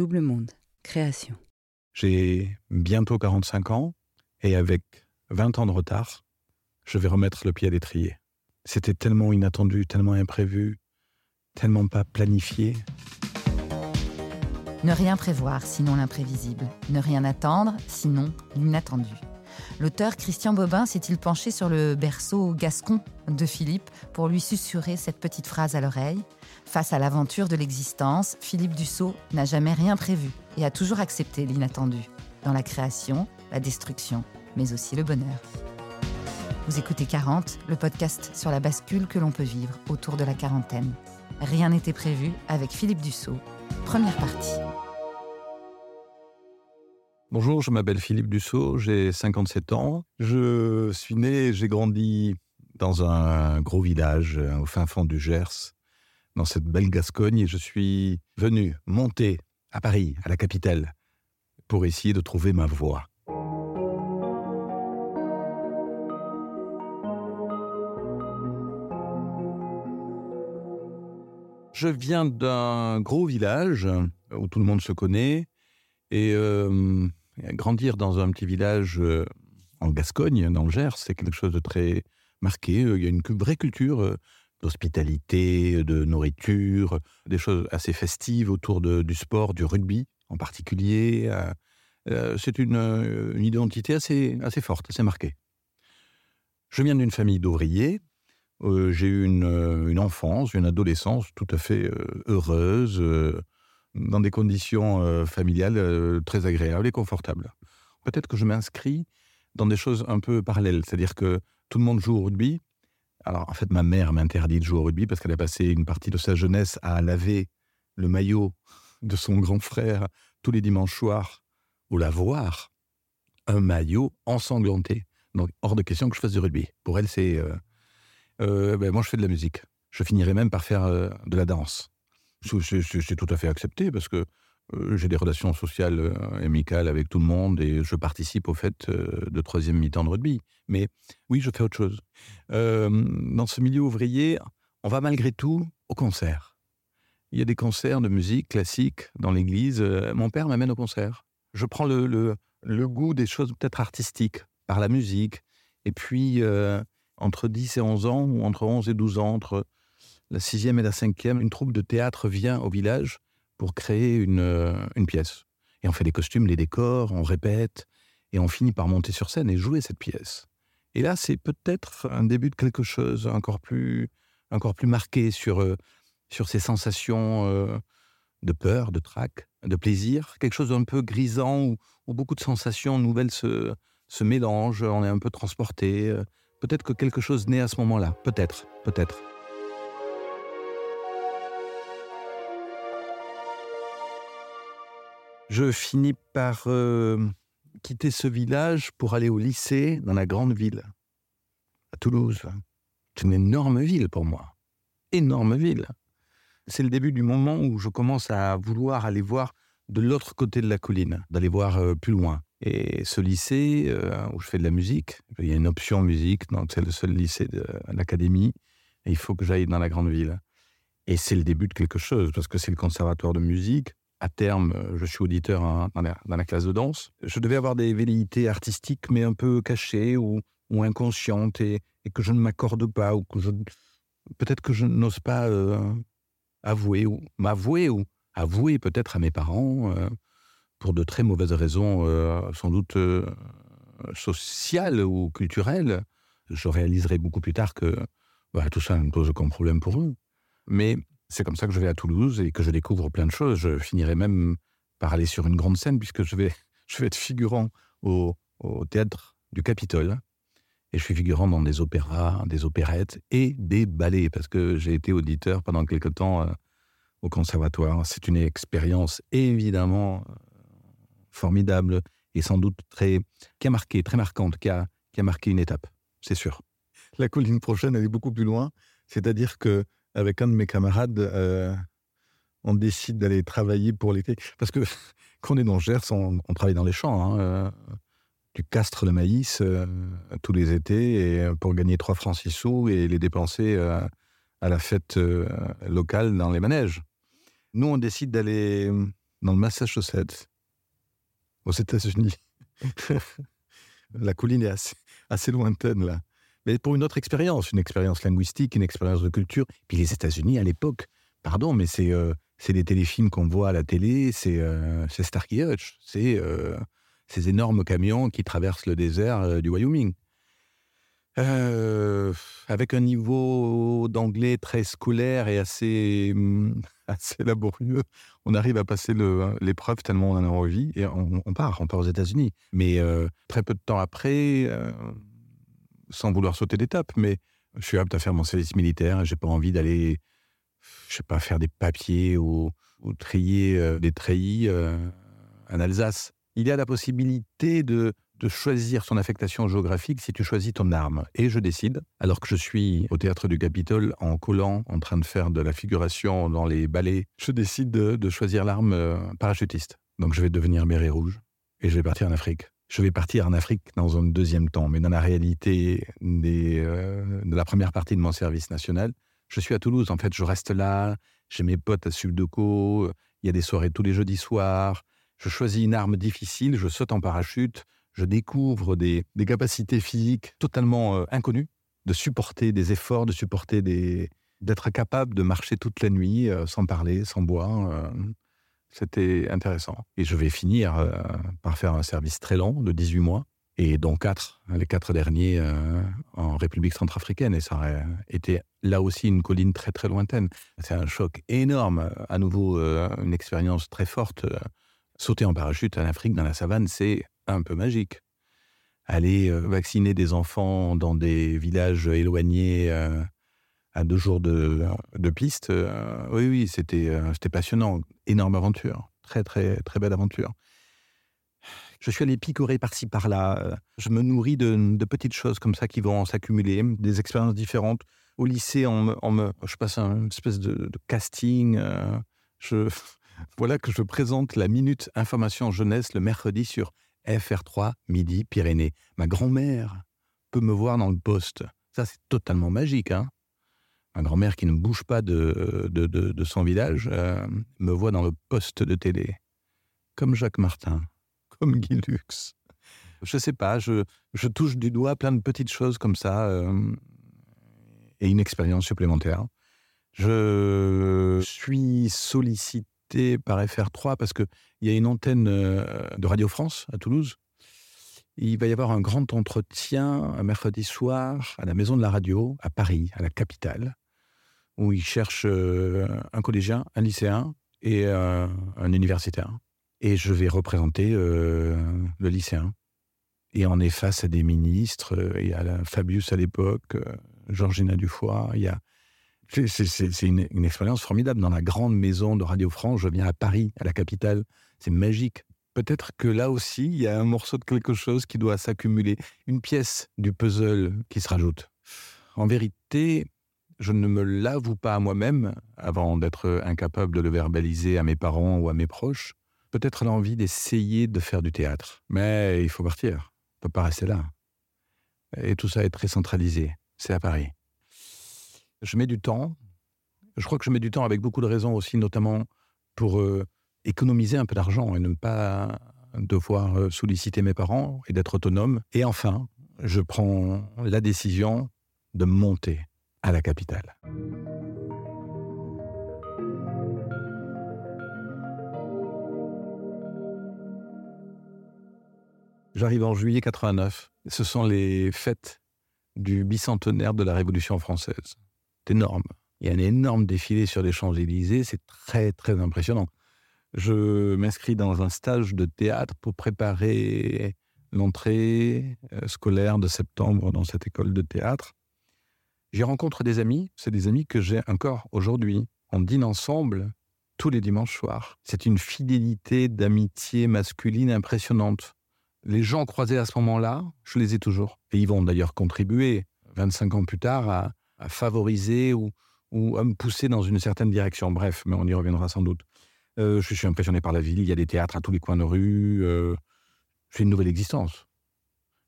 Double Monde, création. J'ai bientôt 45 ans et avec 20 ans de retard, je vais remettre le pied à l'étrier. C'était tellement inattendu, tellement imprévu, tellement pas planifié. Ne rien prévoir, sinon l'imprévisible. Ne rien attendre, sinon l'inattendu. L'auteur Christian Bobin s'est-il penché sur le berceau gascon de Philippe pour lui susurrer cette petite phrase à l'oreille? Face à l'aventure de l'existence, Philippe Dussault n'a jamais rien prévu et a toujours accepté l'inattendu, dans la création, la destruction, mais aussi le bonheur. Vous écoutez 40, le podcast sur la bascule que l'on peut vivre autour de la quarantaine. Rien n'était prévu avec Philippe Dussault. Première partie. Bonjour, je m'appelle Philippe Dussault, j'ai 57 ans. Je suis né, j'ai grandi dans un gros village euh, au fin fond du Gers, dans cette belle Gascogne, et je suis venu monter à Paris, à la capitale, pour essayer de trouver ma voie. Je viens d'un gros village où tout le monde se connaît et euh, grandir dans un petit village euh, en Gascogne, dans le Gers, c'est quelque chose de très marqué. Il y a une vraie culture euh, d'hospitalité, de nourriture, des choses assez festives autour du sport, du rugby en particulier. c'est une, identité assez, forte, assez marquée. Je viens d'une famille d'ouvriers. j'ai eu une, enfance, une adolescence tout à fait heureuse dans des conditions euh, familiales euh, très agréables et confortables. Peut-être que je m'inscris dans des choses un peu parallèles, c'est-à-dire que tout le monde joue au rugby. Alors en fait, ma mère m'interdit de jouer au rugby parce qu'elle a passé une partie de sa jeunesse à laver le maillot de son grand frère tous les dimanches soirs ou la voir un maillot ensanglanté. Donc hors de question que je fasse du rugby. Pour elle, c'est euh, ben, moi je fais de la musique. Je finirai même par faire de la danse. C'est tout à fait accepté parce que euh, j'ai des relations sociales euh, amicales avec tout le monde et je participe au fait euh, de troisième mi-temps de rugby. Mais oui, je fais autre chose. dans ce milieu ouvrier, on va malgré tout au concert. Il y a des concerts de musique classique dans l'église. mon père m'amène au concert. Je prends le goût des choses peut-être artistiques par la musique. Et puis, entre 10 et 11 ans, ou entre 11 et 12 ans, entre la sixième et la cinquième, une troupe de théâtre vient au village pour créer une, euh, une pièce. Et on fait les costumes, les décors, on répète, et on finit par monter sur scène et jouer cette pièce. Et là, c'est peut-être un début de quelque chose encore plus, encore plus marqué sur, euh, sur ces sensations euh, de peur, de trac, de plaisir, quelque chose d'un peu grisant où, où, beaucoup de sensations nouvelles se, se mélangent, on est un peu transporté. Peut-être que quelque chose naît à ce moment-là, peut-être, peut-être. Je finis par euh, quitter ce village pour aller au lycée dans la grande ville, à Toulouse. C'est une énorme ville pour moi. Énorme ville. C'est le début du moment où je commence à vouloir aller voir de l'autre côté de la colline, d'aller voir euh, plus loin. Et ce lycée euh, où je fais de la musique, il y a une option musique, donc c'est le seul lycée de l'académie, il faut que j'aille dans la grande ville. Et c'est le début de quelque chose, parce que c'est le conservatoire de musique, à terme, euh, je suis auditeur dans, la, classe de danse. Je devais avoir des velléités artistiques, mais un peu cachées ou, inconscientes, et, que je ne m'accorde pas, ou peut-être que je n'ose pas euh, avouer ou m'avouer ou avouer peut-être à mes parents euh, pour de très mauvaises raisons, sans doute sociales ou culturelles. Je réaliserai beaucoup plus tard que bah, tout ça ne pose aucun problème pour eux. Mais c'est comme ça que je vais à Toulouse et que je découvre plein de choses. Je finirai même par aller sur une grande scène puisque je vais, je vais être figurant au, théâtre du Capitole. Et je suis figurant dans des opéras, des opérettes et des ballets parce que j'ai été auditeur pendant quelque temps euh, au conservatoire. C'est une expérience évidemment euh, formidable et sans doute très, qui a marqué, très marquante, qui a, qui a marqué une étape, c'est sûr. La colline prochaine, elle est beaucoup plus loin. C'est-à-dire que avec un de mes camarades, euh, on décide d'aller travailler pour l'été. Parce que quand on est dans Gers, on, travaille dans les champs. Hein, euh, tu le maïs euh, tous les étés et pour gagner 3 francs 6 sous et les dépenser à la fête locale dans les manèges. Nous, on décide d'aller dans le Massachusetts, aux États-Unis. la colline est assez, lointaine là. Mais pour une autre expérience, une expérience linguistique, une expérience de culture. Puis les États-Unis à l'époque, pardon, mais c'est euh, les téléfilms qu'on voit à la télé, c'est euh, Starkey Hutch, c'est euh, ces énormes camions qui traversent le désert euh, du Wyoming. avec un niveau d'anglais très scolaire et assez, assez laborieux, on arrive à passer l'épreuve tellement on en a envie et on, part, on part aux États-Unis. Mais très peu de temps après, sans vouloir sauter d'étape, mais je suis apte à faire mon service militaire. J'ai pas envie d'aller je sais pas, faire des papiers ou, trier euh, des treillis euh, en Alsace. Il y a la possibilité de, choisir son affectation géographique si tu choisis ton arme. Et je décide, alors que je suis au théâtre du Capitole en collant, en train de faire de la figuration dans les ballets, je décide de, choisir l'arme euh, parachutiste. Donc je vais devenir béret rouge et je vais partir en Afrique. Je vais partir en Afrique dans un deuxième temps, mais dans la réalité de la première partie de mon service national, je suis à Toulouse, en fait, je reste là, j'ai mes potes à Subdeco, il y a des soirées tous les jeudis soirs, je choisis une arme difficile, je saute en parachute, je découvre des, capacités physiques totalement euh, inconnues, de supporter des efforts, de supporter des... d'être capable de marcher toute la nuit euh, sans parler, sans boire. Euh, c'était intéressant. Et je vais finir par faire un service très long de 18 mois et dont quatre, les quatre derniers euh, en République centrafricaine. Et ça aurait été là aussi une colline très très lointaine. C'est un choc énorme, à nouveau euh, une expérience très forte. Sauter en parachute en Afrique, dans la savane, c'est un peu magique. Aller euh, vacciner des enfants dans des villages éloignés à deux jours de, de piste, oui, oui, c'était passionnant. Énorme aventure. Très, très, très belle aventure. Je suis allé picorer par-ci par-là. Euh, je me nourris de, petites choses comme ça qui vont s'accumuler, des expériences différentes. Au lycée, on me, je passe un espèce de, casting. Euh, voilà que je présente la minute information jeunesse le mercredi sur FR3 Midi Pyrénées. Ma grand-mère peut me voir dans le poste. Ça, c'est totalement magique. Hein Ma grand-mère qui ne bouge pas de, son village euh, me voit dans le poste de télé. Comme Jacques Martin comme Guy Lux. Je sais pas, je, je, touche du doigt plein de petites choses comme ça euh, et une expérience supplémentaire. Je suis sollicité par FR3 parce qu'il y a une antenne euh, de Radio France à Toulouse. Il va y avoir un grand entretien un mercredi soir à la Maison de la Radio à Paris, à la capitale, où ils cherchent euh, un collégien, un lycéen et un universitaire et je vais représenter euh, le lycéen. Et on est face à des ministres, euh, il y a Fabius à l'époque, euh, Georgina Dufoy, il y a... C'est une, une, expérience formidable. Dans la grande maison de Radio France, je viens à Paris, à la capitale. C'est magique. Peut-être que là aussi, il y a un morceau de quelque chose qui doit s'accumuler, une pièce du puzzle qui se rajoute. En vérité, je ne me l'avoue pas à moi-même, avant d'être incapable de le verbaliser à mes parents ou à mes proches peut-être l'envie d'essayer de faire du théâtre. Mais il faut partir. On ne peut pas rester là. Et tout ça est très centralisé. C'est à Paris. Je mets du temps. Je crois que je mets du temps avec beaucoup de raisons aussi, notamment pour euh, économiser un peu d'argent et ne pas devoir euh, solliciter mes parents et d'être autonome. Et enfin, je prends la décision de monter à la capitale. J'arrive en juillet 89. Ce sont les fêtes du bicentenaire de la Révolution française. C'est énorme. Il y a un énorme défilé sur les Champs-Élysées. C'est très, très impressionnant. Je m'inscris dans un stage de théâtre pour préparer l'entrée euh, scolaire de septembre dans cette école de théâtre. J'y rencontre des amis. C'est des amis que j'ai encore aujourd'hui. On dîne ensemble tous les dimanches soirs. C'est une fidélité d'amitié masculine impressionnante les gens croisés à ce moment-là, je les ai toujours. Et ils vont d'ailleurs contribuer, 25 ans plus tard, à, favoriser ou, à me pousser dans une certaine direction. Bref, mais on y reviendra sans doute. Euh, je suis impressionné par la ville, il y a des théâtres à tous les coins de rue. Euh, j'ai une nouvelle existence.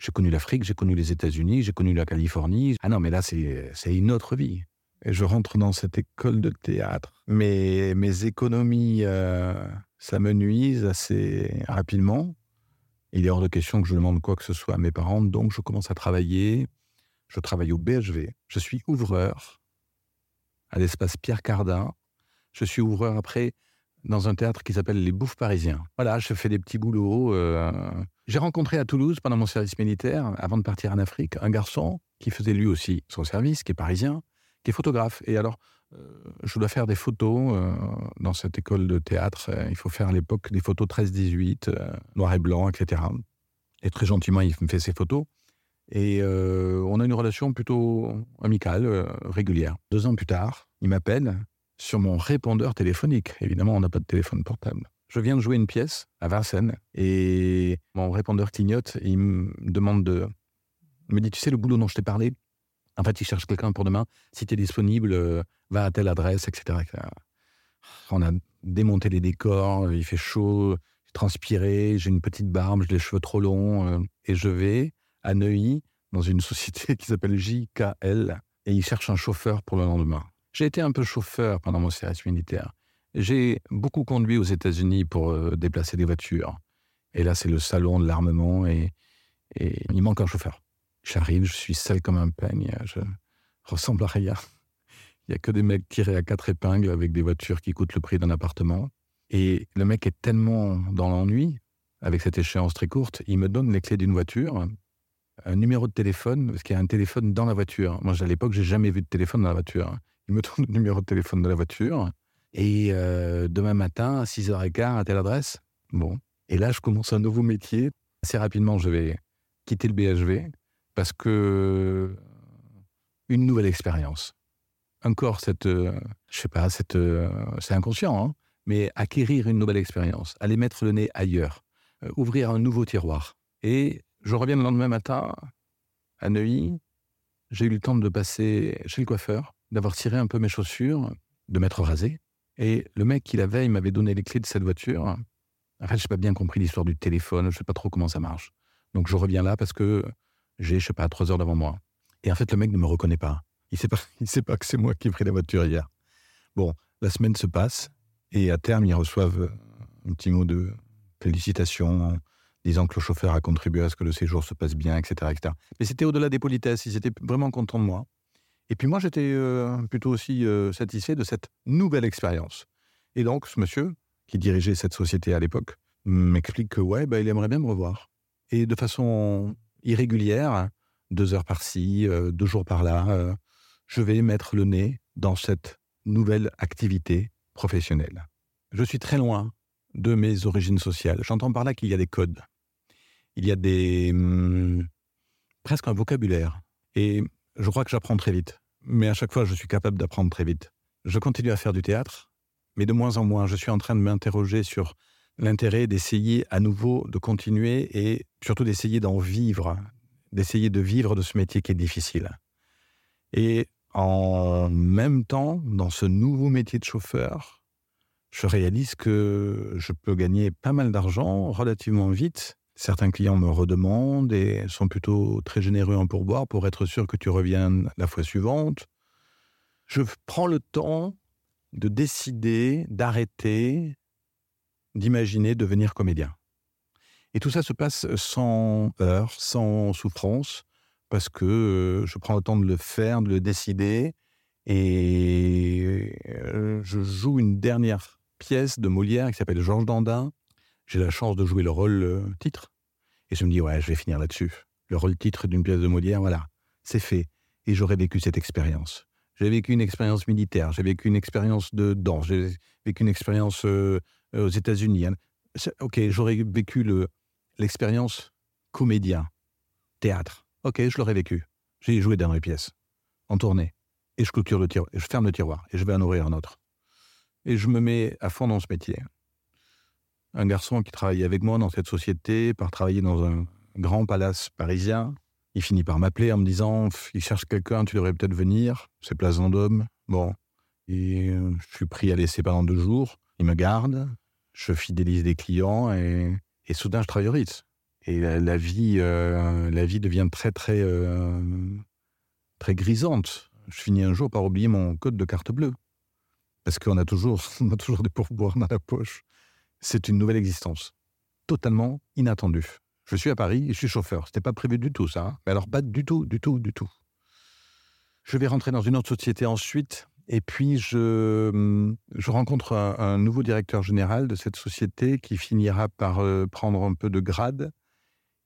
J'ai connu l'Afrique, j'ai connu les États-Unis, j'ai connu la Californie. Ah non, mais là, c'est une autre vie. Et je rentre dans cette école de théâtre. Mes, mes économies euh, ça me nuise assez rapidement. Il est hors de question que je demande quoi que ce soit à mes parents, donc je commence à travailler. Je travaille au BHV. Je suis ouvreur à l'espace Pierre Cardin. Je suis ouvreur après dans un théâtre qui s'appelle Les Bouffes Parisiens. Voilà, je fais des petits boulots. Euh, j'ai rencontré à Toulouse, pendant mon service militaire, avant de partir en Afrique, un garçon qui faisait lui aussi son service, qui est parisien, qui est photographe. Et alors, euh, je dois faire des photos euh, dans cette école de théâtre. il faut faire à l'époque des photos 13-18, noir et blanc, etc. Et très gentiment, il me fait ses photos. Et on a une relation plutôt amicale, régulière. Deux ans plus tard, il m'appelle sur mon répondeur téléphonique. Évidemment, on n'a pas de téléphone portable. Je viens de jouer une pièce à Vincennes et mon répondeur clignote et il me demande de. Il me dit Tu sais, le boulot dont je t'ai parlé? En fait, il cherche quelqu'un pour demain. Si tu es disponible, euh, va à telle adresse, etc., On a démonté les décors, il fait chaud, j'ai transpiré, j'ai une petite barbe, j'ai les cheveux trop longs. Euh, et je vais à Neuilly, dans une société qui s'appelle JKL, et il cherche un chauffeur pour le lendemain. J'ai été un peu chauffeur pendant mon service militaire. J'ai beaucoup conduit aux États-Unis pour euh, déplacer des voitures. Et là, c'est le salon de l'armement et, il manque un chauffeur. J'arrive, je suis seul comme un peigne, je ressemble à rien. Il n'y a que des mecs tirés à quatre épingles avec des voitures qui coûtent le prix d'un appartement. Et le mec est tellement dans l'ennui, avec cette échéance très courte, il me donne les clés d'une voiture, un numéro de téléphone, parce qu'il y a un téléphone dans la voiture. Moi, à l'époque, j'ai jamais vu de téléphone dans la voiture. Il me donne le numéro de téléphone de la voiture. Et euh, demain matin, à 6h15, à telle adresse. Bon. Et là, je commence un nouveau métier. Assez rapidement, je vais quitter le BHV parce que une nouvelle expérience. Encore cette, euh, je sais pas, cette, euh, c'est inconscient, hein, mais acquérir une nouvelle expérience, aller mettre le nez ailleurs, ouvrir un nouveau tiroir. Et je reviens le lendemain matin à Neuilly. J'ai eu le temps de passer chez le coiffeur d'avoir tiré un peu mes chaussures, de m'être rasé. Et le mec qui la veille m'avait donné les clés de cette voiture. En fait, je n'ai pas bien compris l'histoire du téléphone, je ne sais pas trop comment ça marche. Donc je reviens là parce que j'ai, je sais pas, trois heures devant moi. Et en fait, le mec ne me reconnaît pas. Il sait pas, sait pas que c'est moi qui ai pris la voiture hier. Bon, la semaine se passe et à terme, ils reçoivent un petit mot de félicitations, disant que le chauffeur a contribué à ce que le séjour se passe bien, etc. etc. Mais c'était au-delà des politesses, ils étaient vraiment contents de moi. Et puis moi, j'étais euh, plutôt aussi euh, satisfait de cette nouvelle expérience. Et donc, ce monsieur, qui dirigeait cette société à l'époque, m'explique que ouais, bah, il aimerait bien me revoir. Et de façon irrégulière, deux heures par-ci, euh, deux jours par-là, je vais mettre le nez dans cette nouvelle activité professionnelle. Je suis très loin de mes origines sociales. J'entends par là qu'il y a des codes. Il y a des... Hum, presque un vocabulaire. Et je crois que j'apprends très vite. Mais à chaque fois, je suis capable d'apprendre très vite. Je continue à faire du théâtre, mais de moins en moins. Je suis en train de m'interroger sur l'intérêt d'essayer à nouveau de continuer et surtout d'essayer d'en vivre, d'essayer de vivre de ce métier qui est difficile. Et en même temps, dans ce nouveau métier de chauffeur, je réalise que je peux gagner pas mal d'argent relativement vite Certains clients me redemandent et sont plutôt très généreux en pourboire pour être sûr que tu reviennes la fois suivante. Je prends le temps de décider, d'arrêter, d'imaginer devenir comédien. Et tout ça se passe sans heurts, sans souffrance, parce que euh, je prends le temps de le faire, de le décider, et euh, je joue une dernière pièce de Molière qui s'appelle Georges Dandin, j'ai la chance de jouer le rôle euh, titre. Et je me dis, ouais, je vais finir là-dessus. Le rôle titre d'une pièce de Molière, voilà, c'est fait. Et j'aurais vécu cette expérience. J'ai vécu une expérience militaire, j'ai vécu une expérience de danse, j'ai vécu une expérience euh, aux États-Unis. Ok, j'aurais vécu l'expérience comédien, théâtre. Ok, je l'aurais vécu. J'ai joué dans les pièces, en tournée. Et je clôture le tiroir, je ferme le tiroir, et je vais en ouvrir un autre. Et je me mets à fond dans ce métier un garçon qui travaillait avec moi dans cette société, par travailler dans un grand palace parisien. Il finit par m'appeler en me disant il cherche quelqu'un, tu devrais peut-être venir. C'est Place Vendôme. Bon. Et euh, je suis pris à laisser pendant deux jours. Il me garde. Je fidélise des clients et, soudain je travaille au. Et la, vie, euh, la vie devient très, très, euh, très grisante. Je finis un jour par oublier mon code de carte bleue. Parce qu'on a toujours, on a toujours des pourboires dans la poche. C'est une nouvelle existence, totalement inattendue. Je suis à Paris et je suis chauffeur. C'était pas prévu du tout, ça. Hein. Mais alors, pas du tout, du tout, du tout. Je vais rentrer dans une autre société ensuite. Et puis, je, je rencontre un, nouveau directeur général de cette société qui finira par euh, prendre un peu de grade.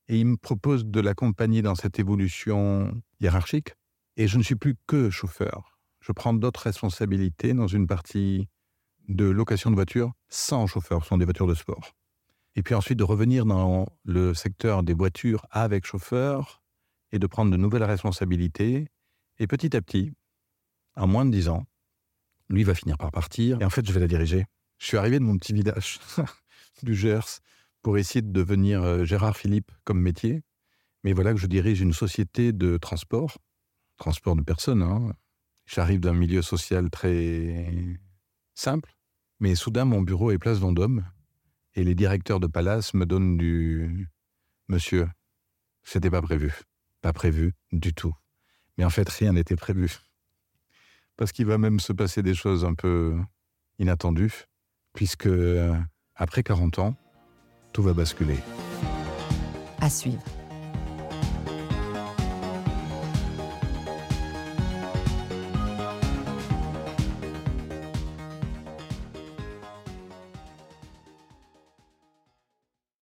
Et il me propose de l'accompagner dans cette évolution hiérarchique. Et je ne suis plus que chauffeur. Je prends d'autres responsabilités dans une partie de location de voitures sans chauffeur. Ce sont des voitures de sport. Et puis ensuite de revenir dans le secteur des voitures avec chauffeur et de prendre de nouvelles responsabilités. Et petit à petit, en moins de dix ans, lui va finir par partir. Et en fait, je vais la diriger. Je suis arrivé de mon petit village du Gers pour essayer de devenir euh, Gérard Philippe comme métier. Mais voilà que je dirige une société de transport, transport de personnes. Hein. J'arrive d'un milieu social très simple. Mais soudain, mon bureau est place Vendôme et les directeurs de palace me donnent du Monsieur, c'était pas prévu. Pas prévu du tout. Mais en fait, rien n'était prévu. Parce qu'il va même se passer des choses un peu inattendues, puisque euh, après 40 ans, tout va basculer. À suivre.